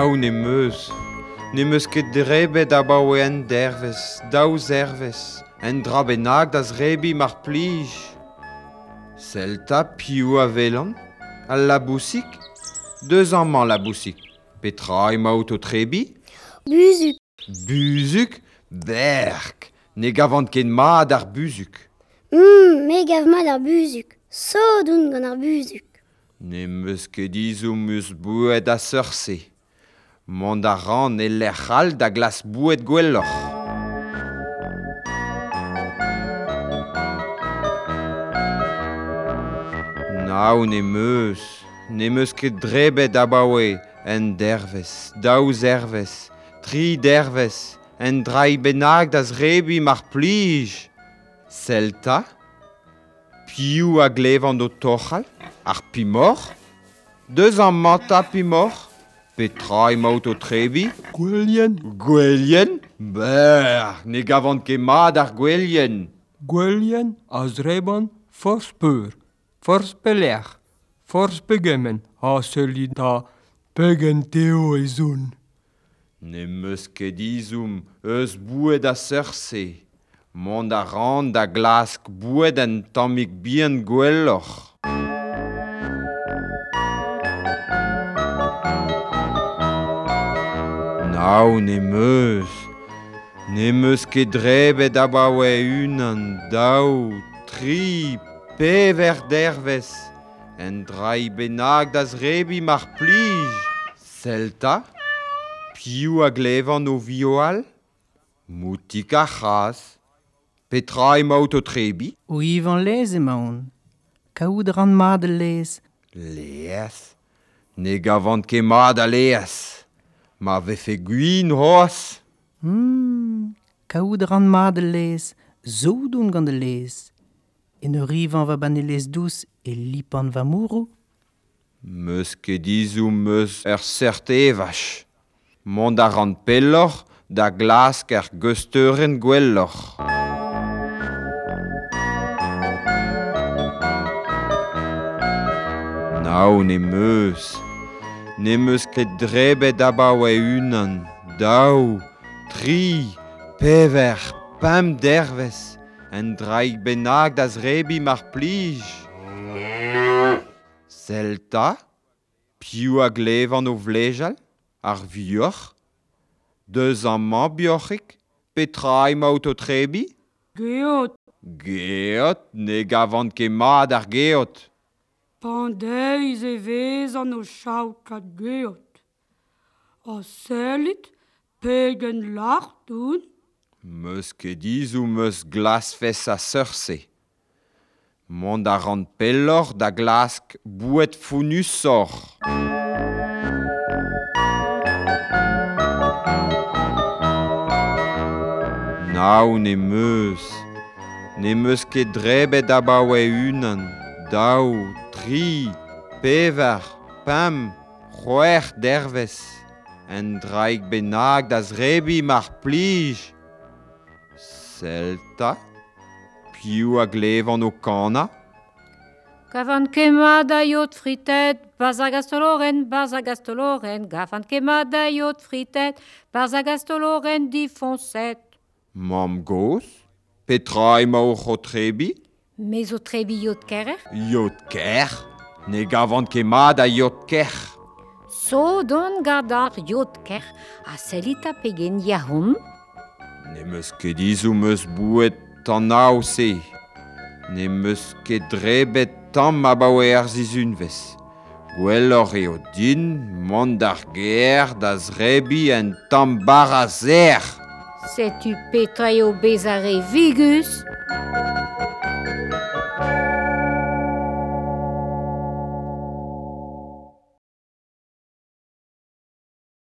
Aou ne meus, ne meus ket drebet abaoe en dervez, daou zervez, en dra bennak da zrebi mar plij. Selta piou a velan, al labousik, deus amman labousik, petra emaout o trebi? Buzuk. Buzuk Berk, ne gavant ken mad ar buzuk. Mm, me gav mat ar buzuk, so doun gant ar buzuk. Ne meus ket izou meus bouet a seurse. mont a ran e lec'hal da glas bouet gwelloc'h. Nau ne meus, ne meus ket drebet abaoe, en dervez, daou zervez, tri dervez, en drai bennak da zrebi mar plij. Selta? Piou a glevan do tochal, ar pimor? Deus an manta pimor? Petra emaout o trevi? Gwelien. Gwelien? Ber, ne gavant ket mad ar gwelien. Gwelien a zreban forz peur, forz pelec'h, forz pegemen A seli da pegen teo e zon. Ne meus ket izoum, eus boued a serse, mont a ran da glask boued en tammig bien gwelloc'h. Aou, ne meus, ne meus ket drebet abaoe unan, daou, tri, pever dervez, en drai benag das rebi mar plij, selta, piou a glevan o vioal, moutik a chas, petra emaout o trebi? O ivan lez emaon, kaout ran mad lez. Lez, ne gavant ket mad a lez. ma vefe gwin roas. Hmm, kaout ran ma de lez, zodoun gant de lez. En ur rivan va ban e lez douz e lipan va mouro. Meus ket dizou meus er sert evach. Mont a ran pellor da glask er gusteuren gwellor. Naon e meus. ne meus ket drebet abaoe unan, daou, tri, pever, pam dervez, en draig benag da zrebi mar plij. Selta, piou a glevan o vlejal, ar vioc'h, deus amman biochik, petra emaout o trebi? Geot. Geot, ne gavant ket mad ar geot. Pandeiz e vezan o chaoukat geot. A sellit, pegen lart un. Meus kediz ou meus glas fes a seurse. Mont a ran pellor da glask bouet founus sor. Naou ne meus, ne meus ket drebet abaoe unan, daou, tri, pevar, pam, c'hwer dervez. En draig bennak da zrebi mar plij. Selta, piou a glevan o kana. Gafan kema da yot fritet, barza gastoloren, barza gastoloren, gafan kema da yot fritet, barza gastoloren di fonset. Mam gos, petra emaoc'h o trebi? Mezo trebi yot kerer? Yot ker Ne gavant ket mad a yot ker. So don gadar yot ker a selit a pegen ya hon? Ne meus ket dizou meus bouet an aou se. Ne meus ket drebet tam ma bawe ar zizun vez. Gwell eo din, mont ar ger da zrebi en tam bar a zer. Setu petra eo bez vigus?